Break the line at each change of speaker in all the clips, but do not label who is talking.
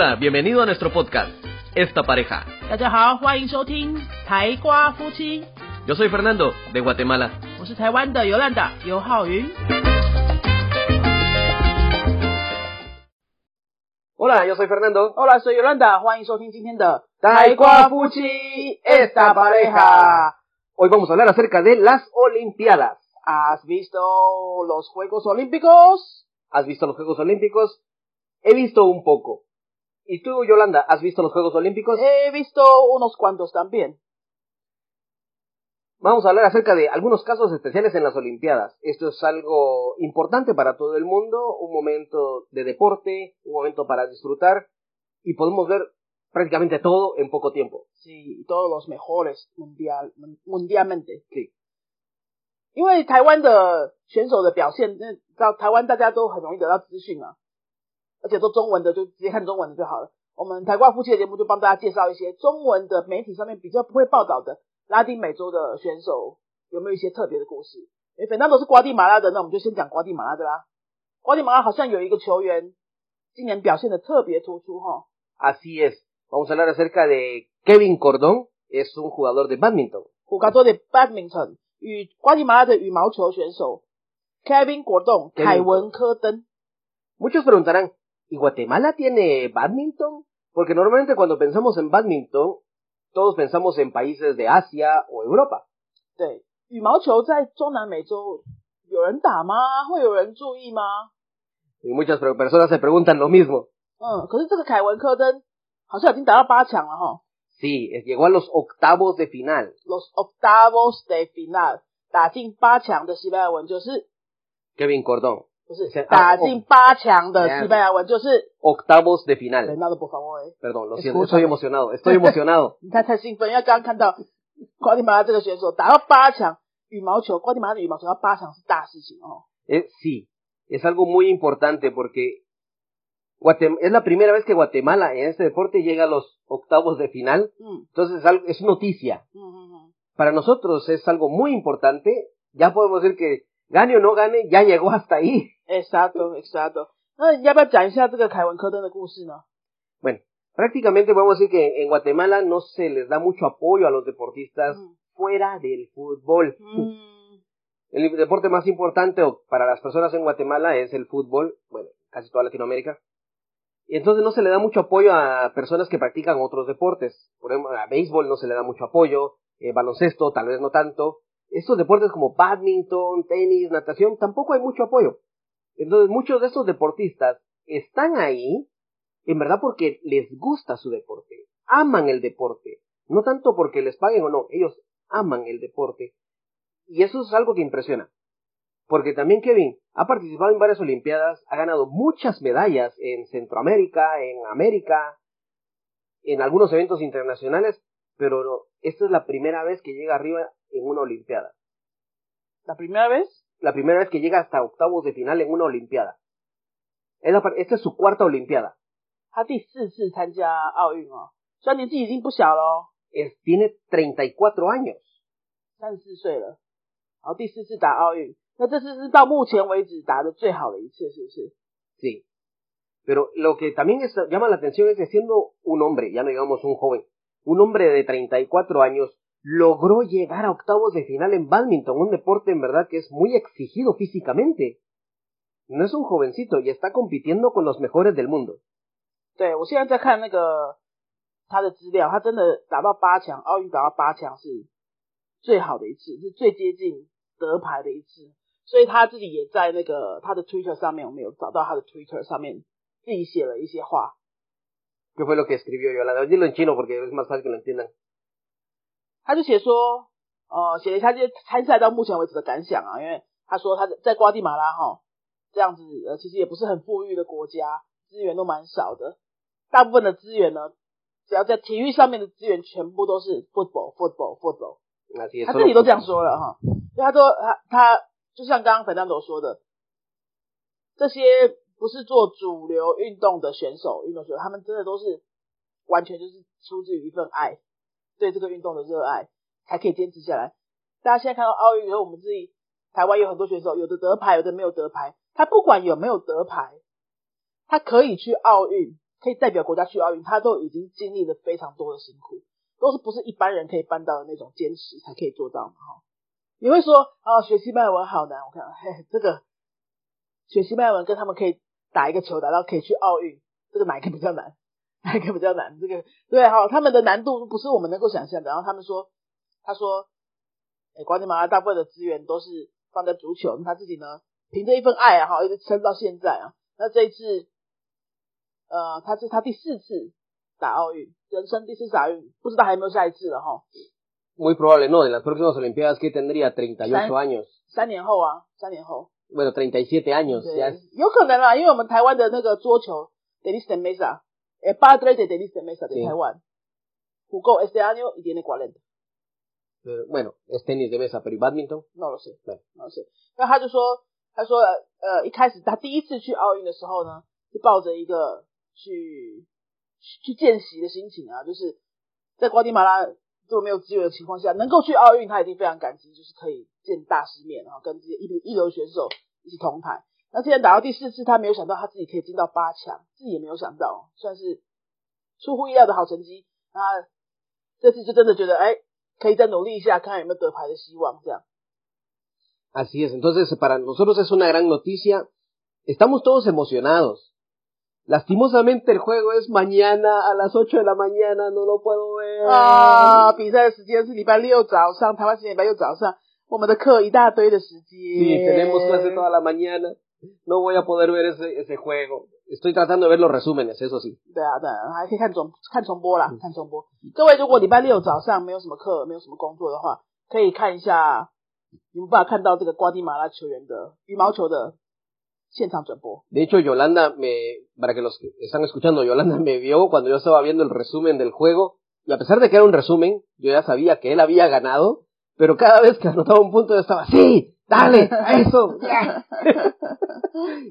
Hola, bienvenido a nuestro podcast, Esta Pareja. Yo soy Fernando, de Guatemala. Hola, yo soy Fernando. Hola, soy Yolanda. Esta Pareja. Hoy vamos a hablar acerca de las Olimpiadas.
¿Has visto los Juegos Olímpicos?
¿Has visto los Juegos Olímpicos? He visto un poco. ¿Y tú, Yolanda, has visto los Juegos Olímpicos?
He visto unos cuantos también.
Vamos a hablar acerca de algunos casos especiales en las Olimpiadas. Esto es algo importante para todo el mundo, un momento de deporte, un momento para disfrutar y podemos ver prácticamente todo en poco tiempo.
Sí, todos los mejores mundial mundialmente。
Sí.
因为台湾的选手的表现，那知道台湾大家都很容易得到资讯啊， 而且都中文的，就直接看中文的就好了。我们台挂夫妻的节目就帮大家介绍一些中文的媒体上面比较不会报道的拉丁美洲的选手有没有一些特别的故事。诶，反正都是瓜地马拉的，那我们就先讲瓜地马拉的啦。瓜地马拉好像有一个球员今年表现的特别突出哈。
Así es. Vamos a hablar acerca de Kevin Cordón. Es un jugador de badminton.
胡加多的 badminton 与瓜地马拉的羽毛球选手 Kevin 果冻
Kevin
凯文科登。
Muchos preguntarán, ¿y Guatemala tiene badminton? Porque normalmente cuando pensamos en badminton, todos pensamos en países de Asia o Europa.
Sí.
Y muchas personas se preguntan lo mismo. Sí, llegó a los octavos de final.
Los octavos de final.
Kevin Cordón.
不是
是啊
打进八强的
Yeah.
西班牙文就是
Octavos de final.
Fernando por favor，
Perdón, lo
Escúchame.
siento, estoy emocionado, estoy emocionado.
你看太兴奋，因为刚刚看到瓜地马拉这个选手打到八强，羽毛球瓜地马拉的羽毛球到八强是大事情哦。
Eh, sí, es algo muy importante porque Guatem- es la primera vez que Guatemala en este deporte llega a los octavos de final.
嗯
Entonces es, algo- es noticia.
嗯嗯嗯，
Para nosotros es algo muy importante. Ya podemos decir que gane o no gane, ya llegó hasta ahí.
exacto exacto。那你要不要讲一下这个凯文科登的故事呢？
Bueno, prácticamente podemos decir que en Guatemala no se les da mucho apoyo a los deportistas
Mm.
fuera del fútbol.
嗯
El deporte más importante o para las personas en Guatemala es el fútbol, bueno, casi toda Latinoamérica. Y entonces no se le da mucho apoyo a personas que practican otros deportes. Por ejemplo, a béisbol no se le da mucho apoyo, eh, baloncesto tal vez no tanto. estos deportes como badminton, tenis, natación, tampoco hay mucho apoyo. Entonces muchos de estos deportistas están ahí, en verdad porque les gusta su deporte, aman el deporte, no tanto porque les paguen o no, ellos aman el deporte. Y eso es algo que impresiona. Porque también Kevin ha participado en varias Olimpiadas, ha ganado muchas medallas en Centroamérica, en América, en algunos eventos internacionales, pero esta es la primera vez que llega arriba en una Olimpiada.
，la primera vez。
La primera vez que llega hasta octavos de final en una Olimpiada. Es la par- esta es su cuarta Olimpiada.
他第四次参加奥运哦，虽然年纪已经不小了哦，
Es, tiene 34 años.
三十四岁了，然后第四次打奥运，那这次是到目前为止打的最好的一次，是不是？
Sí. Pero lo que también es- llama la atención es que siendo un hombre, ya no digamos un joven, un hombre de 34 años, logró llegar a octavos de final en badminton, un deporte en verdad que es muy exigido físicamente. No es un jovencito y está compitiendo con los mejores del mundo.
对我现在在看那个他的资料，他真的打到八强，奥运打到八强是最好的一次，是最接近得牌的一次，所以他自己也在那个他的 Twitter 上面，我们有找到他的 Twitter 上面自己写了一些话，
¿Qué fue lo que escribió Yolanda? Dilo en chino porque es más fácil que lo entiendan.
他就写说，呃，写了一下这些参赛到目前为止的感想啊，因为他说他在在瓜地马拉哈这样子，呃，其实也不是很富裕的国家，资源都蛮少的，大部分的资源呢，只要在体育上面的资源全部都是 football football
football，Así es.
他
solo-
自己都这样说了哈，所以他说他他就像刚刚 Fernando 说的，这些不是做主流运动的选手，运动选手他们真的都是完全就是出自于一份爱，对这个运动的热爱，才可以坚持下来。大家现在看到奥运以后，我们自己台湾有很多选手，有的得牌，有的没有得牌。他不管有没有得牌，他可以去奥运，可以代表国家去奥运，他都已经经历了非常多的辛苦，都是不是一般人可以办到的那种坚持才可以做到嘛哈。你会说啊，学西班牙文好难，我看嘿，这个学西班牙文跟他们可以打一个球打到可以去奥运，这个哪一个比较难？哪一个比较难？这个对哈，他们的难度不是我们能够想象的。然后他们说，他说，哎，瓜地马拉大部分的资源都是放在足球，他自己呢，凭着一份爱啊，哈，一直撑到现在啊。那这一次，呃，他是他第四次打奥运，人生第四次打奥运，不知道还有没有下一次了哈。
Muy probable no, en las próximas Olimpiadas que tendría 38 años.
三年后啊，三年后。
Bueno, 37 años.
有可能啦，因为我们台湾的那个桌球 Mesa。El padre de Denis de Mesa de sí. Taiwán jugó este año y tiene 40.
Pero, bueno, es tenis de mesa, pero ¿y badminton?
No lo sé, no, no lo sé. 那他就说，他说，呃，一开始他第一次去奥运的时候呢，是抱着一个去去见习的心情啊，就是在瓜地马拉这么没有资源的情况下，能够去奥运，他已经非常感激，就是可以见大世面，然后跟这些一一流选手一起同台。那既然打到第四次，他没有想到他自己可以进到八强，自己也没有想到，算是出乎意料的好成绩。那这次就真的觉得，哎，可以再努力一下，看看有没有得牌的希望。这样。
Así es. Entonces, para nosotros es una gran noticia. Estamos todos emocionados. Lastimosamente el juego es mañana a las 8 de la mañana, no lo puedo ver.
啊，比赛的时间是礼拜六早上，台湾时间礼拜六早上。我们的课一大堆的时间。
Sí, tenemos clase toda la mañana. no voy a poder ver ese, ese juego. Estoy tratando de ver los resúmenes, eso sí.
对啊，对啊，还可以看重看重播啦，看重播。各位，如果礼拜六早上没有什么课，没有什么工作的话，可以看一下，有没有办法看到这个瓜地马拉球员的羽毛球的现场转播。
De hecho, Yolanda me, para que los que están escuchando, Yolanda me vio cuando yo estaba viendo el resumen del juego, y a pesar de que era un resumen, yo ya sabía que él había ganado, pero cada vez que anotaba un punto yo estaba, sí, Dale, eso,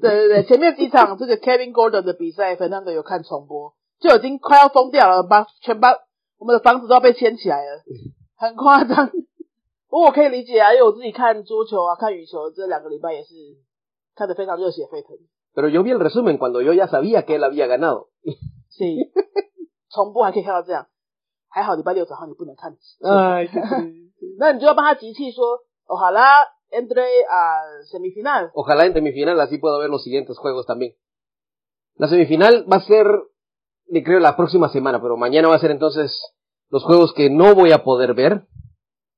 对对对，前面几场这个 Kevin Gordon 的比赛，粉那个有看重播，就已经快要疯掉了，把全把我们的房子都要被牵起来了，很夸张。不过我可以理解啊，因为我自己看桌球啊，看羽球这两个礼拜也是看得非常热血沸腾。
Pero yo vi el resumen cuando yo ya sabía que él había ganado。
是，重播还可以看到这样，还好礼拜六早上你不能看。
哎，
那你就要帮他集气说，哦好啦。entre a semifinal.
Ojalá en semifinal, así puedo ver los siguientes juegos también. La semifinal va a ser, creo, la próxima semana, pero mañana va a ser entonces los juegos que no voy a poder ver.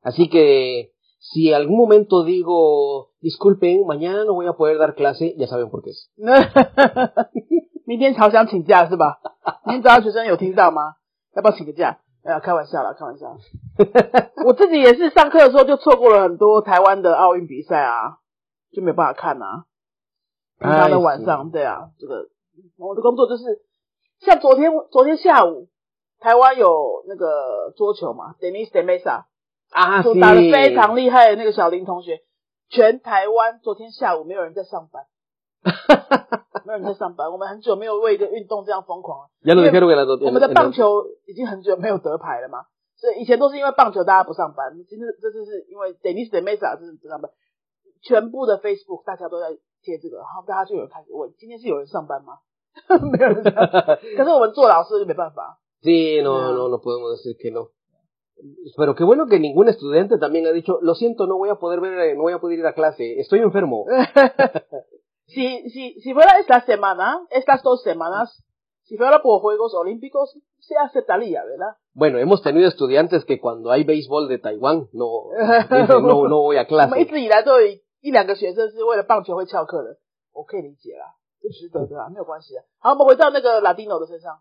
Así que si algún momento digo, disculpen, mañana no voy a poder dar clase, ya saben por qué es.
明天朝想请假是吧？明天早上学生有听到吗？要不要请个假？ 哎呀，开玩笑啦，开玩笑。我自己也是上课的时候就错过了很多台湾的奥运比赛啊，就没办法看啊。平常的晚上，对啊，这个我的工作就是，像昨天昨天下午，台湾有那个桌球嘛，Denis de Mesa
啊，
打的非常厉害的那个小林同学，全台湾昨天下午没有人在上班。人在上班，我们很久没有为一个运动这样疯狂了。我们的棒球已经很久没有得牌了嘛，所以以前都是因为棒球大家不上班，今天这次是因为 Denis de Mesa 是不上班，全部的 Facebook 大家都在贴这个，然后大家就有开始问，今天是有人上班吗？没有人，可是我们做老师就没办法。
Sí, no, no, no podemos decir que no. Pero qué bueno que ningún estudiante también ha dicho, lo siento, no voy a poder ver, no voy a poder ir a clase, estoy enfermo.
si, si, si fuera esta semana, estas dos semanas, si fuera por Juegos Olímpicos, se aceptaría, ¿verdad?
Bueno, hemos tenido estudiantes que cuando hay béisbol de Taiwán, no, dicen, no, no voy a clase.
我们一直以来都有一两个学生是为了棒球会翘课的，我可以理解啦，这值得的啦，没有关系的。好，我们回到那个 Latino 的身上。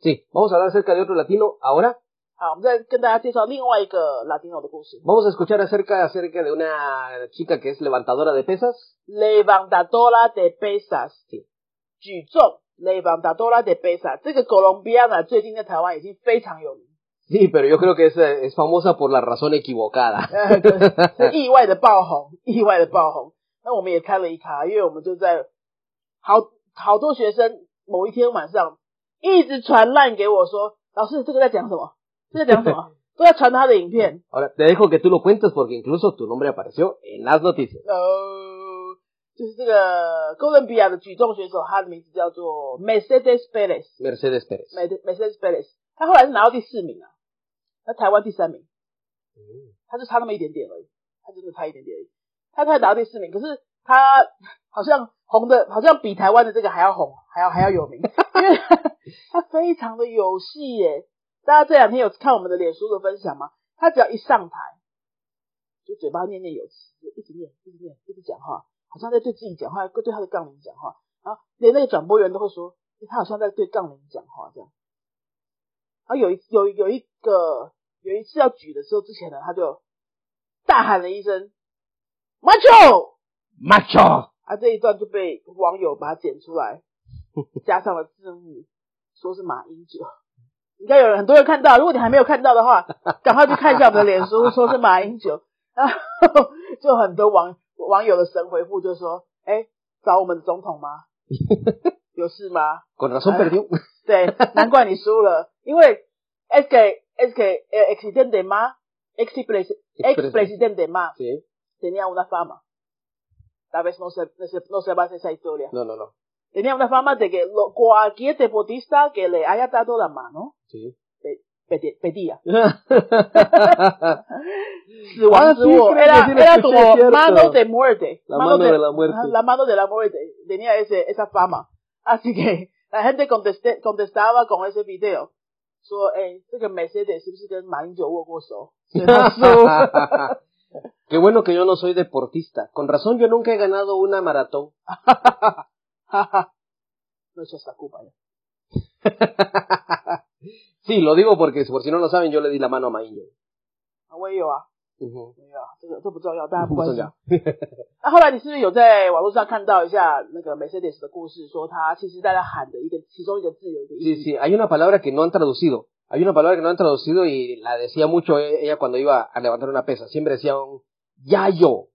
Sí, vamos a hablar acerca de otro latino ahora.
好，我们再跟大家介绍另外一个 latino 的故事。
Vamos a escuchar acerca acerca de una chica que es levantadora de pesas.
Levantadora de pesas，举重，levantadora de pesas。这个 colombiana 最近在台湾已经非常有名。
Sí, pero yo creo que es es famosa por la razón equivocada。
是意外的爆红，意外的爆红。那我们也开了一卡，因为我们就在好好多学生某一天晚上一直传烂给我说，老师这个在讲什么？ 这在讲什么？都在传他的影片。
好了 te dejo que tu lo cuentes porque incluso tu nombre apareció en las noticias。
哦，就是这个哥伦比亚的举重选手，他的名字叫做 Mercedes Perez。
Mercedes Perez。
Mercedes Perez。他后来是拿到第四名啊，那台湾第三名，他就差那么一点点而已，他真的差一点点而已。他才拿到第四名，可是他好像红的，好像比台湾的这个还要红，还要还要有名，因为他非常的有戏耶。大家这两天有看我们的脸书的分享吗？他只要一上台，就嘴巴念念有词，就一直念，一直念，一直讲话，好像在对自己讲话，对他的杠铃讲话，然后连那个转播员都会说，诶他好像在对杠铃讲话这样。然后有一有有一个有一次要举的时候之前呢，他就大喊了一声
“macho”，¡Macho!
啊，这一段就被网友把它剪出来，加上了字幕，说是马英九。应该有人很多人看到。如果你还没有看到的话，赶快去看一下我们的脸书，说是马英九，然 后就很多网网友的神回复就说：“哎、找我们总统吗？有事吗？”对，难怪你输了，因为 S K S K X 点点吗？X place X
place
点点吗？谁？怎样？我那发嘛？大概是 no se no se no se va a hacer esa historia。
no no no。
Tenía una fama de que lo, cualquier deportista que le haya dado la mano
Sí.
pedi- pedía. 死
Ah,
亡之
sí,
握
creo que
era
sí lo
era
escuché,
como
cierto.
mano de muerte.
La mano de la muerte.
ajá, La mano de la muerte. Tenía ese, esa fama. Así que la gente contesté, contestaba con ese video. 说，哎、这个 Mercedes 是不是跟马英九握过手？所以他输。
Qué bueno que yo no soy deportista. Con razón yo nunca he ganado una maratón.
哈哈，那是傻姑吧？
sí, lo digo porque por si no lo saben, yo le di la mano a Maillo.
我也有啊，
Ujú.
我也有啊，这个这不重要，大家不关心
不重要。
那后来你是不是有在网络上看到一下那个 Mercedes 的故事，说他其实在他喊的一个其中一个字有一个意
Sí,
思
sí, hay una palabra que no han traducido. Hay una palabra que no han traducido y la decía mucho e- ella cuando iba a levantar una pesa. Siempre decía un yayo.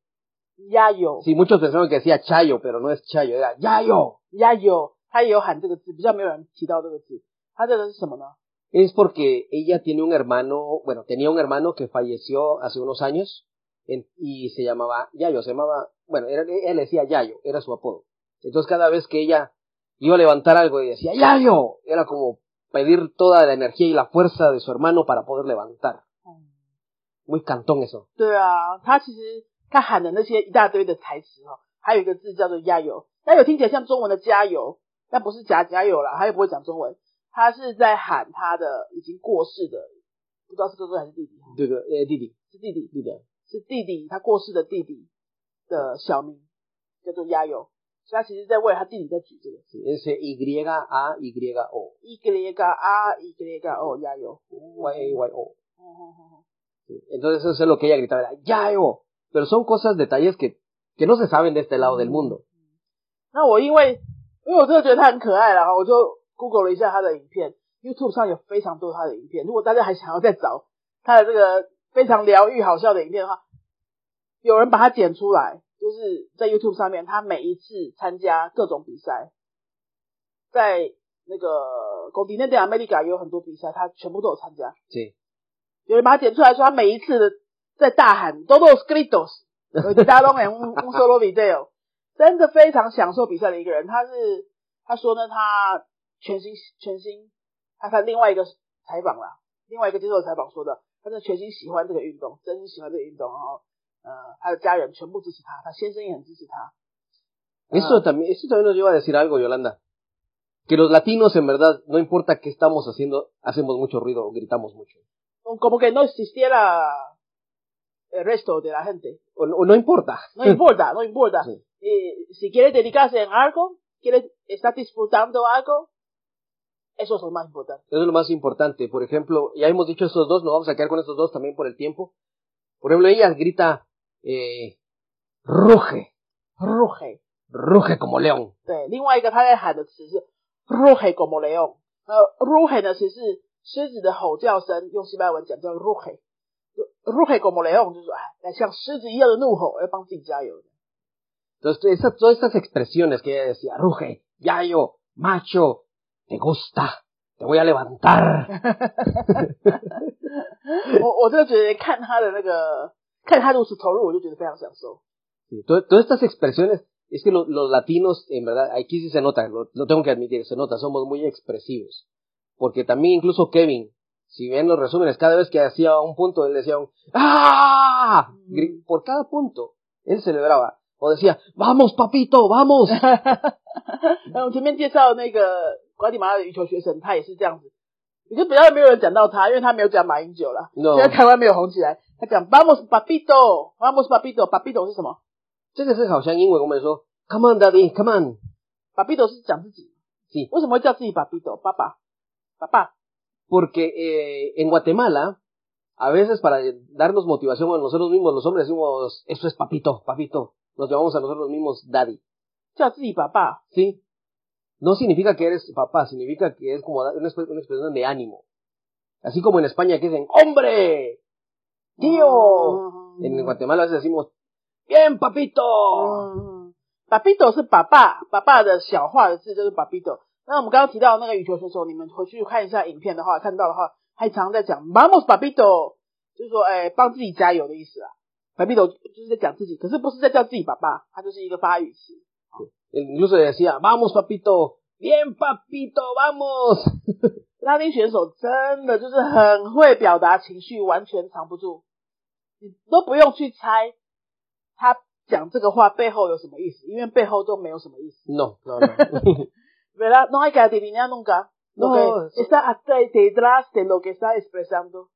压有
Sí, muchos pensaron que decía chayo, pero no es chayo, era yayo.
压有，他也有喊这个字，比较没有人提到这个字。他这个是什么呢？
Es porque ella tiene un hermano, bueno, tenía un hermano que falleció hace unos años en- y se llamaba Yayo, se llamaba, bueno, era, él decía Yayo, era su apodo. Entonces cada vez que ella iba a levantar algo y decía Yayo, era como pedir toda la energía y la fuerza de su hermano para poder levantar.
嗯，
Muy cantón eso.
对啊，他其实 他喊的那些一大堆的台词哦，还有一个字叫做加油，加油听起来像中文的加油，但不是假加油啦，他又不会讲中文，他是在喊他的已经过世的，不知道是哥哥还是弟弟，
这个 eh, Didi,
是弟弟
，Didi.
是弟弟，他过世的弟弟的小名叫做加油，所以他其实在为他弟弟在举这个
Sí, es Y A Y O.
y a a y o 压油
，Y A Y O.
嗯嗯嗯嗯
Sí, Entonces eso es lo que ella gritaba, era Yayo. Pero son cosas, detalles que, que no se saben de este lado del mundo.
那我因为因为我真的觉得他很可爱啦，我就 Google 了一下他的影片，YouTube 上有非常多他的影片。如果大家还想要再找他的这个非常疗愈好笑的影片的话，有人把它剪出来，就是在 YouTube 上面，他每一次参加各种比赛，在那个 Continente America 也有很多比赛，他全部都有参加。
Sí.
有人把它剪出来说，他每一次的在大喊 “Todos gritos”，有大家都很 un un solo video，真的非常享受比赛的一个人。他是他说呢，他全心全心，他看另外一个采访啦，另外一个接受采访说的，他真的全心喜欢这个运动，真心喜欢这个运动，然后呃，他的家人全部支持他，他先生也很支持他。
Eso también, eso también nos lleva a decir algo, Yolanda. Que los latinos, en verdad, no importa qué estamos haciendo, hacemos mucho ruido, gritamos mucho.
como que no existiera el resto de la gente.
O, no- o no importa.
No importa, no importa.
Sí.
Eh, si quieres dedicarse en algo, quieres estar disfrutando algo, eso es lo más importante.
Eso es lo más importante. Por ejemplo, ya hemos dicho estos dos, nos vamos a quedar con estos dos también por el tiempo. Por ejemplo, ella grita, eh, ruge,
Ruge.
ruge como león.
对，另外一个他在喊的词是 ruge como león。呃，ruge 呢其实是狮子的吼叫声，用西班牙文讲叫 ruge。 ruge como león 就是说，哎，像狮子一样的怒吼，要帮自己加油。
Entonces, esa- todas estas expresiones que ella decía, ruge, yayo, macho, te gusta, te voy a levantar.
我我真的觉得看他的那个，看他如此投入，我就觉得非常享受。
Sí, to- todas estas expresiones Es que lo- los latinos, en verdad, aquí sí se nota, lo, lo tengo que admitir, se nota, somos muy expresivos. Porque también incluso Kevin, si ven los resúmenes, cada vez que hacía un punto, él decía un ¡Ah! Gri-
Mm.
Por cada punto, él celebraba. O decía, ¡Vamos, papito, vamos!
那我前面介绍那个瓜地马拉的羽球学生，他也是这样子。你就比较没有人讲到他，因为他没有讲马英九啦。
No
现在台湾没有红起来，他讲 Vamos papito，Vamos papito，papito 是什么
这个是好像英文我们说，Come on, daddy, come on。
？papito 是讲自己。
Sí
为什么会叫自己 papito？爸爸，爸爸。
porque eh, en Guatemala, a veces para darnos motivación a nosotros mismos, los hombres decimos, eso es papito, papito. Nos llamamos a nosotros mismos daddy.
Ya, sí, papá.
Sí. No significa que eres papá, significa que es como una, expresión de ánimo. Así como en España que dicen, ¡hombre! ¡Tío! En Guatemala a veces decimos, ¡bien, papito!
Papito es papá, papá de Xiaohua, es papito. 那我们刚刚提到那个羽球选手，你们回去看一下影片的话，看到的话，还常在讲 vamos papito，就是说，哎，帮自己加油的意思啊。papito 就是在讲自己，可是不是在叫自己爸爸，它就是一个发语词。
Incluso decía, ¡vamos, papito! ¡bien, papito, vamos!
拉丁选手真的就是很会表达情绪，完全藏不住，你都不用去猜他讲这个话背后有什么意思，因为背后都没有什么意思。
No.
¿verdad? No hay que adivinar nunca. Lo
No,
que está detrás de lo que está expresando.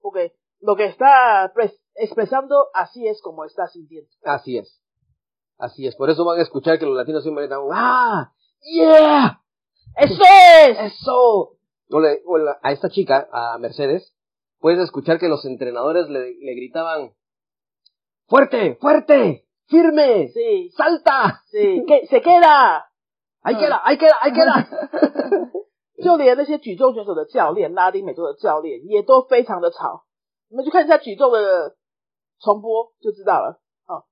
Porque lo que está pres- expresando, así es como está sintiendo.
Así es. Así es. Por eso van a escuchar que los latinos siempre están, ¡ah! ¡Yeah!
¡Eso es!
¡Eso! O, le- o la- a esta chica, a Mercedes, puedes escuchar que los entrenadores le, le gritaban, ¡fuerte, fuerte! ¡firme!
Sí,
¡salta!
sí, que se queda.
I get it, I get it, I get it。
就连那些举重选手的教练，拉丁美洲的教练也都非常的吵。你们去看一下举重的重播就知道了。哦，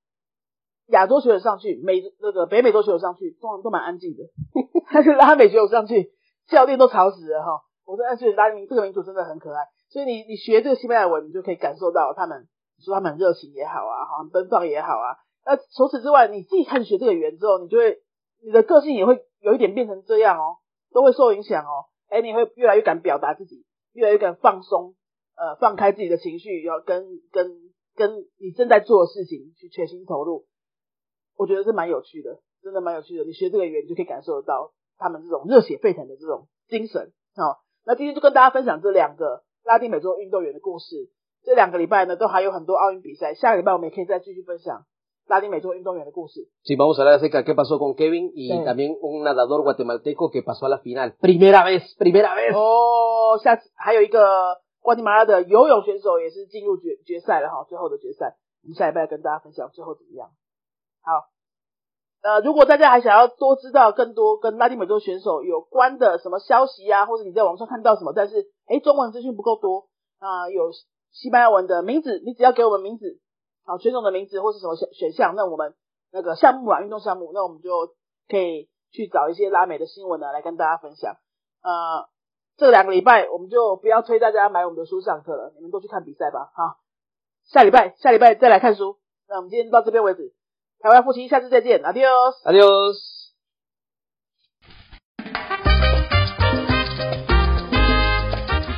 亚洲选手上去，美那个北美洲选手上去，通常都蛮安静的。但是拉美选手上去，教练都吵死了哈。我说，但是拉丁这个民族真的很可爱，所以你你学这个西班牙文，你就可以感受到他们，你说他们热情也好啊，哈，奔放也好啊。那除此之外，你自己开始学这个语言之后，你就会你的个性也会有一点变成这样哦，都会受影响哦。哎，你会越来越敢表达自己，越来越敢放松，呃，放开自己的情绪，要跟跟跟你正在做的事情去全心投入。我觉得是蛮有趣的，真的蛮有趣的。你学这个语言，你就可以感受得到他们这种热血沸腾的这种精神。好、那今天就跟大家分享这两个拉丁美洲运动员的故事。这两个礼拜呢，都还有很多奥运比赛，下个礼拜我们也可以再继续分享拉丁美洲运动员的故事。
Sí, vamos a hablar acerca de qué pasó con Kevin y
Sí.
también un nadador guatemalteco que pasó a la final. Primera vez, primera vez.
哦，下次还有一个瓜地马拉的游泳选手也是进入决决赛了哈，最后的决赛，我们下礼拜跟大家分享最后怎么样。好，呃，如果大家还想要多知道更多跟拉丁美洲选手有关的什么消息啊，或者你在网上看到什么，但是诶中文资讯不够多啊、有西班牙文的名字，你只要给我们名字，好选手的名字或是什么选选项，那我们那个项目啊运动项目，那我们就可以去找一些拉美的新闻呢来跟大家分享。呃，这两个礼拜我们就不要催大家买我们的书上课了，你们都去看比赛吧。好，下礼拜下礼拜再来看书。那我们今天到这边为止，台湾父亲，下次再见
，Adios，Adios